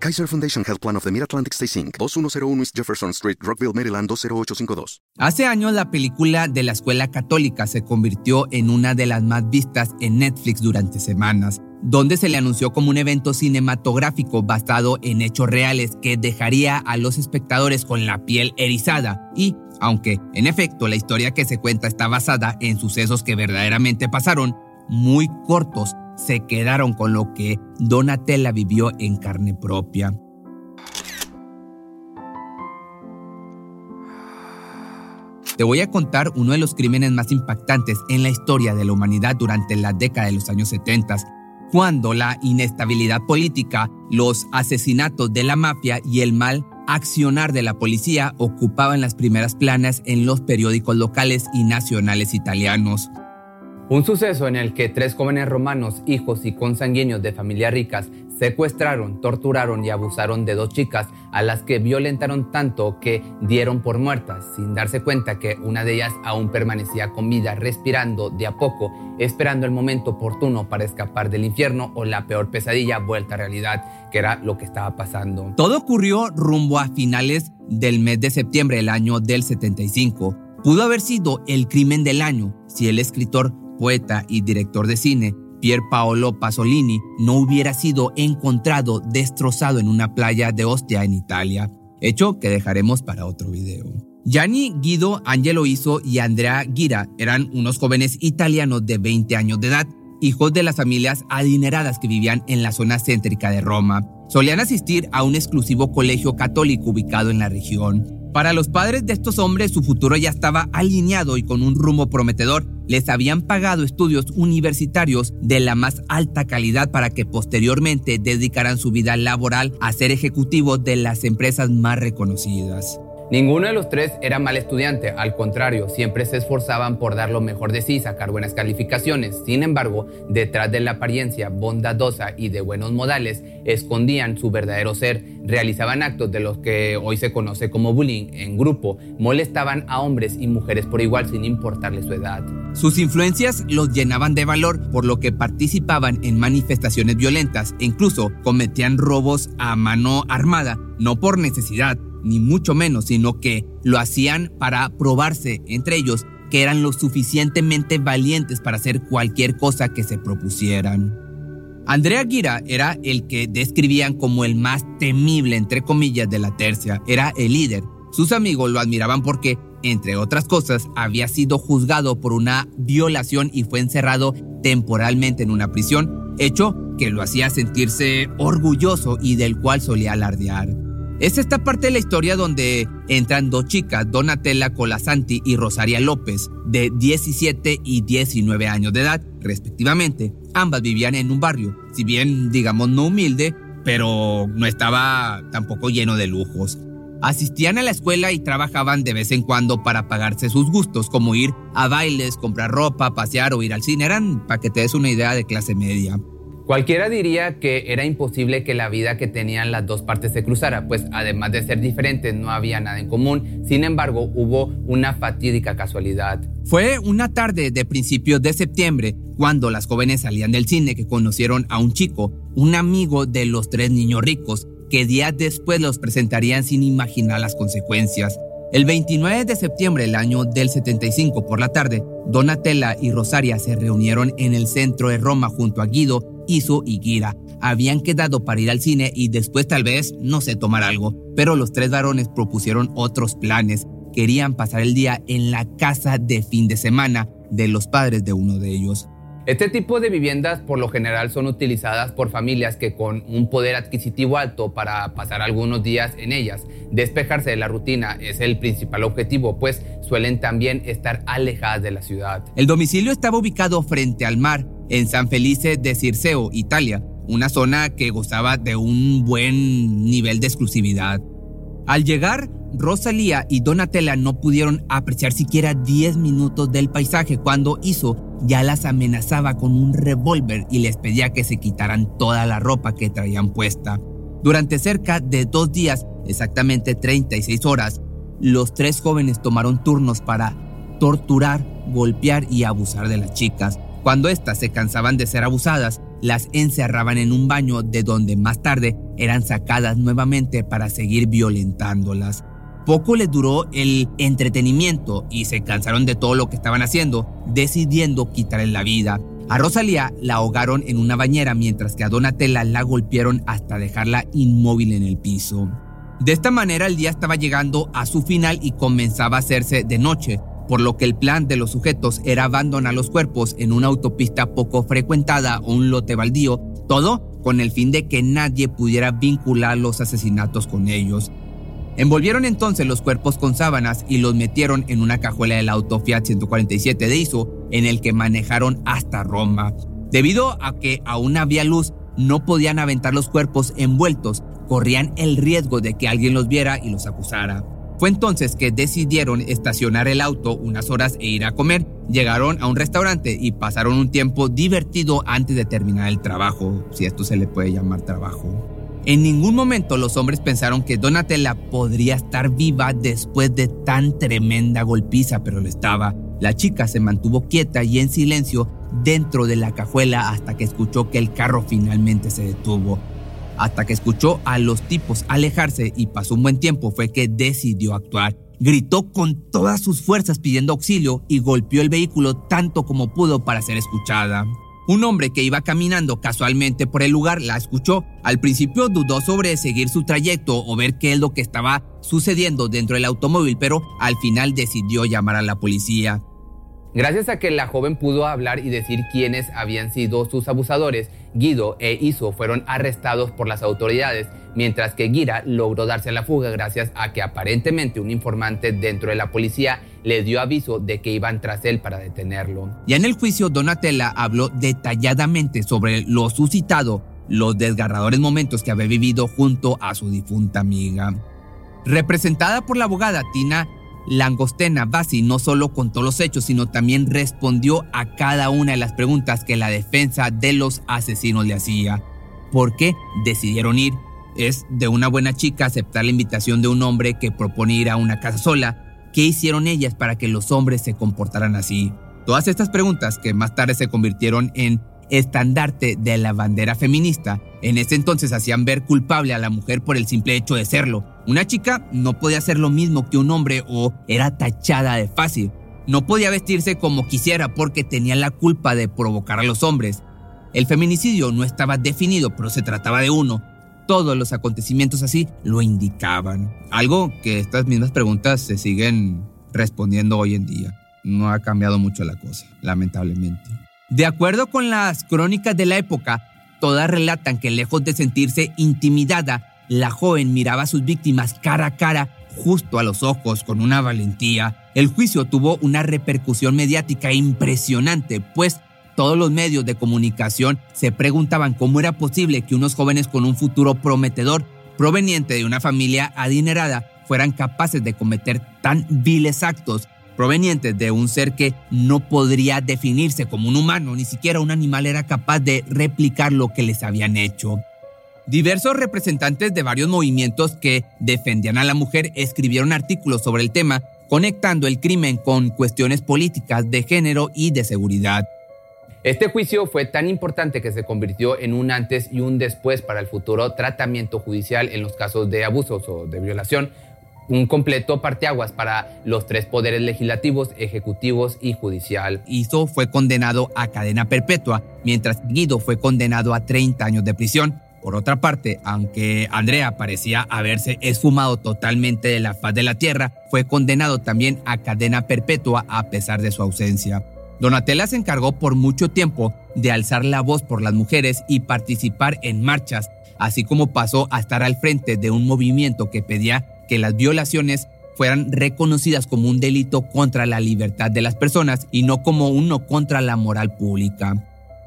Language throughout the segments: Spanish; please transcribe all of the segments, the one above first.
Kaiser Foundation Health Plan of the Mid-Atlantic Stay Inc., 2101 East Jefferson Street, Rockville, Maryland 20852. Hace años la película de la escuela católica se convirtió en una de las más vistas en Netflix durante semanas, donde se le anunció como un evento cinematográfico basado en hechos reales que dejaría a los espectadores con la piel erizada y, aunque en efecto la historia que se cuenta está basada en sucesos que verdaderamente pasaron, muy cortos se quedaron con lo que Donatella vivió en carne propia. Te voy a contar uno de los crímenes más impactantes en la historia de la humanidad durante la década de los años 70, cuando la inestabilidad política, los asesinatos de la mafia y el mal accionar de la policía ocupaban las primeras planas en los periódicos locales y nacionales italianos. Un suceso en el que tres jóvenes romanos, hijos y consanguíneos de familias ricas, secuestraron, torturaron y abusaron de dos chicas a las que violentaron tanto que dieron por muertas, sin darse cuenta que una de ellas aún permanecía con vida, respirando de a poco, esperando el momento oportuno para escapar del infierno o la peor pesadilla vuelta a realidad, que era lo que estaba pasando. Todo ocurrió rumbo a finales del mes de septiembre del año del 75. Pudo haber sido el crimen del año si el escritor poeta y director de cine, Pier Paolo Pasolini, no hubiera sido encontrado destrozado en una playa de Ostia en Italia, hecho que dejaremos para otro video. Gianni Guido Angelo Iso y Andrea Gira eran unos jóvenes italianos de 20 años de edad, hijos de las familias adineradas que vivían en la zona céntrica de Roma. Solían asistir a un exclusivo colegio católico ubicado en la región. Para los padres de estos hombres su futuro ya estaba alineado y con un rumbo prometedor. Les habían pagado estudios universitarios de la más alta calidad para que posteriormente dedicaran su vida laboral a ser ejecutivos de las empresas más reconocidas. Ninguno de los tres era mal estudiante, al contrario, siempre se esforzaban por dar lo mejor de sí, sacar buenas calificaciones. Sin embargo, detrás de la apariencia bondadosa y de buenos modales, escondían su verdadero ser, realizaban actos de los que hoy se conoce como bullying en grupo, molestaban a hombres y mujeres por igual sin importarle su edad. Sus influencias los llenaban de valor, por lo que participaban en manifestaciones violentas e incluso cometían robos a mano armada, no por necesidad, ni mucho menos, sino que lo hacían para probarse entre ellos que eran lo suficientemente valientes para hacer cualquier cosa que se propusieran. Andrea Gira era el que describían como el más temible, entre comillas, de la tercia. Era el líder. Sus amigos lo admiraban porque, entre otras cosas, había sido juzgado por una violación y fue encerrado temporalmente en una prisión, hecho que lo hacía sentirse orgulloso y del cual solía alardear. Es esta parte de la historia donde entran dos chicas, Donatella Colasanti y Rosaria López, de 17 y 19 años de edad, respectivamente. Ambas vivían en un barrio, si bien digamos no humilde, pero no estaba tampoco lleno de lujos. Asistían a la escuela y trabajaban de vez en cuando para pagarse sus gustos, como ir a bailes, comprar ropa, pasear o ir al cine. Eran, para que te des una idea, de clase media. Cualquiera diría que era imposible que la vida que tenían las dos partes se cruzara, pues además de ser diferentes no había nada en común, sin embargo hubo una fatídica casualidad. Fue una tarde de principios de septiembre cuando las jóvenes salían del cine que conocieron a un chico, un amigo de los tres niños ricos, que días después los presentarían sin imaginar las consecuencias. El 29 de septiembre del año del 75 por la tarde, Donatella y Rosaria se reunieron en el centro de Roma junto a Guido Iso y Gira habían quedado para ir al cine y después tal vez, no sé, tomar algo, pero los tres varones propusieron otros planes. Querían pasar el día en la casa de fin de semana de los padres de uno de ellos. Este tipo de viviendas por lo general son utilizadas por familias que con un poder adquisitivo alto para pasar algunos días en ellas. Despejarse de la rutina es el principal objetivo, pues suelen también estar alejadas de la ciudad. El domicilio estaba ubicado frente al mar, en San Felice de Circeo, Italia, una zona que gozaba de un buen nivel de exclusividad. Al llegar, Rosalía y Donatella no pudieron apreciar siquiera 10 minutos del paisaje cuando Iso ya las amenazaba con un revólver y les pedía que se quitaran toda la ropa que traían puesta. Durante cerca de dos días, exactamente 36 horas, los tres jóvenes tomaron turnos para torturar, golpear y abusar de las chicas. Cuando éstas se cansaban de ser abusadas, las encerraban en un baño de donde más tarde eran sacadas nuevamente para seguir violentándolas. Poco les duró el entretenimiento y se cansaron de todo lo que estaban haciendo, decidiendo quitarle la vida. A Rosalía la ahogaron en una bañera mientras que a Donatella la golpearon hasta dejarla inmóvil en el piso. De esta manera el día estaba llegando a su final y comenzaba a hacerse de noche, por lo que el plan de los sujetos era abandonar los cuerpos en una autopista poco frecuentada o un lote baldío, todo con el fin de que nadie pudiera vincular los asesinatos con ellos. Envolvieron entonces los cuerpos con sábanas y los metieron en una cajuela del auto Fiat 147 de ISO en el que manejaron hasta Roma. Debido a que aún había luz, no podían aventar los cuerpos envueltos, corrían el riesgo de que alguien los viera y los acusara. Fue entonces que decidieron estacionar el auto unas horas e ir a comer. Llegaron a un restaurante y pasaron un tiempo divertido antes de terminar el trabajo, si esto se le puede llamar trabajo. En ningún momento los hombres pensaron que Donatella podría estar viva después de tan tremenda golpiza, pero lo estaba. La chica se mantuvo quieta y en silencio dentro de la cajuela hasta que escuchó que el carro finalmente se detuvo. Hasta que escuchó a los tipos alejarse y pasó un buen tiempo fue que decidió actuar. Gritó con todas sus fuerzas pidiendo auxilio y golpeó el vehículo tanto como pudo para ser escuchada. Un hombre que iba caminando casualmente por el lugar la escuchó. Al principio dudó sobre seguir su trayecto o ver qué es lo que estaba sucediendo dentro del automóvil, pero al final decidió llamar a la policía. Gracias a que la joven pudo hablar y decir quiénes habían sido sus abusadores, Guido e Iso fueron arrestados por las autoridades, mientras que Gira logró darse la fuga gracias a que aparentemente un informante dentro de la policía le dio aviso de que iban tras él para detenerlo. Ya en el juicio, Donatella habló detalladamente sobre lo suscitado, los desgarradores momentos que había vivido junto a su difunta amiga. Representada por la abogada Tina Langostena Bassi no solo contó los hechos, sino también respondió a cada una de las preguntas que la defensa de los asesinos le hacía. ¿Por qué decidieron ir? ¿Es de una buena chica aceptar la invitación de un hombre que propone ir a una casa sola? ¿Qué hicieron ellas para que los hombres se comportaran así? Todas estas preguntas que más tarde se convirtieron en estandarte de la bandera feminista, en ese entonces hacían ver culpable a la mujer por el simple hecho de serlo. Una chica no podía hacer lo mismo que un hombre o era tachada de fácil. No podía vestirse como quisiera porque tenía la culpa de provocar a los hombres. El feminicidio no estaba definido, pero se trataba de uno. Todos los acontecimientos así lo indicaban. Algo que estas mismas preguntas se siguen respondiendo hoy en día. No ha cambiado mucho la cosa, lamentablemente. De acuerdo con las crónicas de la época, todas relatan que lejos de sentirse intimidada, la joven miraba a sus víctimas cara a cara, justo a los ojos, con una valentía. El juicio tuvo una repercusión mediática impresionante, pues todos los medios de comunicación se preguntaban cómo era posible que unos jóvenes con un futuro prometedor, proveniente de una familia adinerada, fueran capaces de cometer tan viles actos provenientes de un ser que no podría definirse como un humano, ni siquiera un animal era capaz de replicar lo que les habían hecho. Diversos representantes de varios movimientos que defendían a la mujer escribieron artículos sobre el tema, conectando el crimen con cuestiones políticas, de género y de seguridad. Este juicio fue tan importante que se convirtió en un antes y un después para el futuro tratamiento judicial en los casos de abusos o de violación, un completo parteaguas para los tres poderes legislativos, ejecutivos y judicial. Iso fue condenado a cadena perpetua, mientras Guido fue condenado a 30 años de prisión. Por otra parte, aunque Andrea parecía haberse esfumado totalmente de la faz de la tierra, fue condenado también a cadena perpetua a pesar de su ausencia. Donatella se encargó por mucho tiempo de alzar la voz por las mujeres y participar en marchas, así como pasó a estar al frente de un movimiento que pedía que las violaciones fueran reconocidas como un delito contra la libertad de las personas y no como uno contra la moral pública.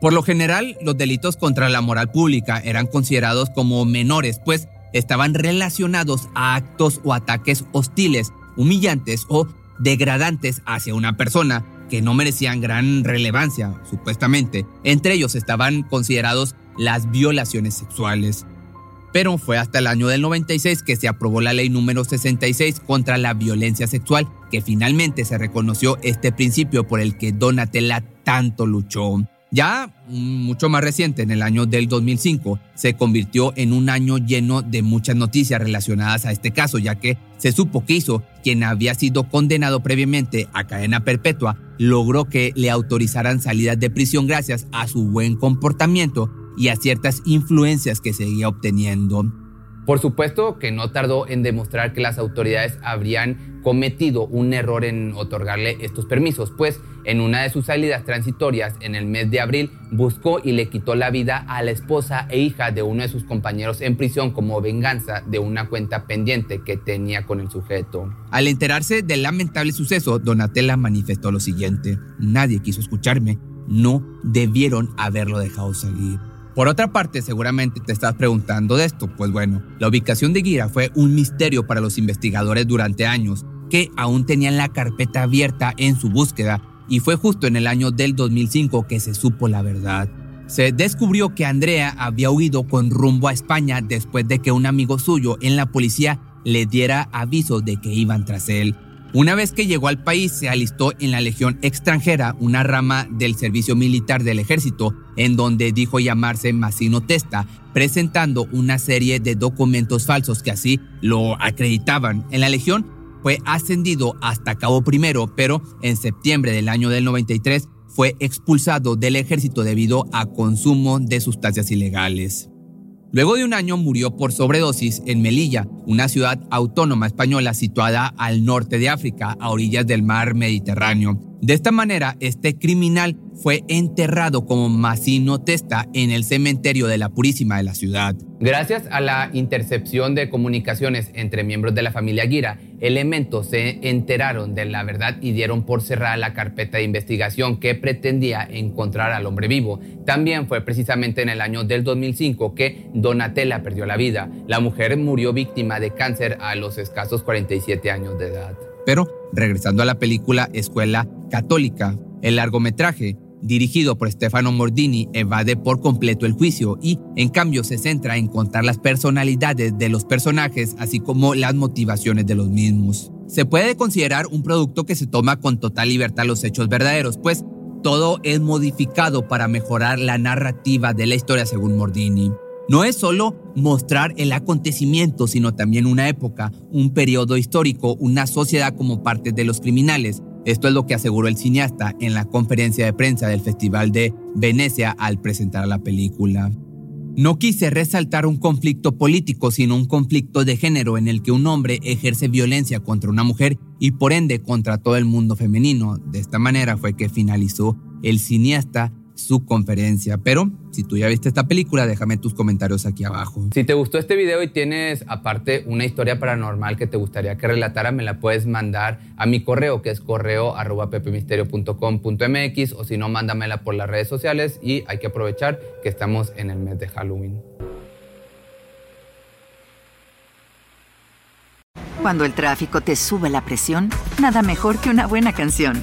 Por lo general, los delitos contra la moral pública eran considerados como menores, pues estaban relacionados a actos o ataques hostiles, humillantes o degradantes hacia una persona que no merecían gran relevancia, supuestamente. Entre ellos estaban considerados las violaciones sexuales. Pero fue hasta el año del 96 que se aprobó la ley número 66 contra la violencia sexual, que finalmente se reconoció este principio por el que Donatella tanto luchó. Ya mucho más reciente, en el año del 2005, se convirtió en un año lleno de muchas noticias relacionadas a este caso, ya que se supo que hizo quien había sido condenado previamente a cadena perpetua, logró que le autorizaran salidas de prisión gracias a su buen comportamiento y a ciertas influencias que seguía obteniendo. Por supuesto que no tardó en demostrar que las autoridades habrían cometido un error en otorgarle estos permisos, pues en una de sus salidas transitorias en el mes de abril buscó y le quitó la vida a la esposa e hija de uno de sus compañeros en prisión como venganza de una cuenta pendiente que tenía con el sujeto. Al enterarse del lamentable suceso, Donatella manifestó lo siguiente, nadie quiso escucharme, no debieron haberlo dejado salir. Por otra parte, seguramente te estás preguntando de esto. Pues bueno, la ubicación de Gira fue un misterio para los investigadores durante años, que aún tenían la carpeta abierta en su búsqueda, y fue justo en el año del 2005 que se supo la verdad. Se descubrió que Andrea había huido con rumbo a España después de que un amigo suyo en la policía le diera aviso de que iban tras él. Una vez que llegó al país, se alistó en la Legión extranjera, una rama del servicio militar del ejército, en donde dijo llamarse Massino Testa, presentando una serie de documentos falsos que así lo acreditaban. En la Legión fue ascendido hasta cabo primero, pero en septiembre del año del 93 fue expulsado del ejército debido a consumo de sustancias ilegales. Luego de un año murió por sobredosis en Melilla, una ciudad autónoma española situada al norte de África, a orillas del mar Mediterráneo. De esta manera, este criminal fue enterrado como Massino Testa en el cementerio de la Purísima de la ciudad. Gracias a la intercepción de comunicaciones entre miembros de la familia Gira, elementos se enteraron de la verdad y dieron por cerrada la carpeta de investigación que pretendía encontrar al hombre vivo. También fue precisamente en el año del 2005 que Donatella perdió la vida. La mujer murió víctima de cáncer a los escasos 47 años de edad. Pero, regresando a la película Escuela Católica, el largometraje dirigido por Stefano Mordini, evade por completo el juicio y, en cambio, se centra en contar las personalidades de los personajes, así como las motivaciones de los mismos. Se puede considerar un producto que se toma con total libertad los hechos verdaderos, pues todo es modificado para mejorar la narrativa de la historia según Mordini. No es solo mostrar el acontecimiento, sino también una época, un periodo histórico, una sociedad como parte de los criminales, esto es lo que aseguró el cineasta en la conferencia de prensa del Festival de Venecia al presentar la película. No quise resaltar un conflicto político, sino un conflicto de género en el que un hombre ejerce violencia contra una mujer y por ende contra todo el mundo femenino. De esta manera fue que finalizó el cineasta su conferencia. Pero si tú ya viste esta película, déjame tus comentarios aquí abajo. Si te gustó este video y tienes aparte una historia paranormal que te gustaría que relatara, me la puedes mandar a mi correo, que es correo arroba pepemisterio.com.mx o si no, mándamela por las redes sociales y hay que aprovechar que estamos en el mes de Halloween. Cuando el tráfico te sube la presión, nada mejor que una buena canción.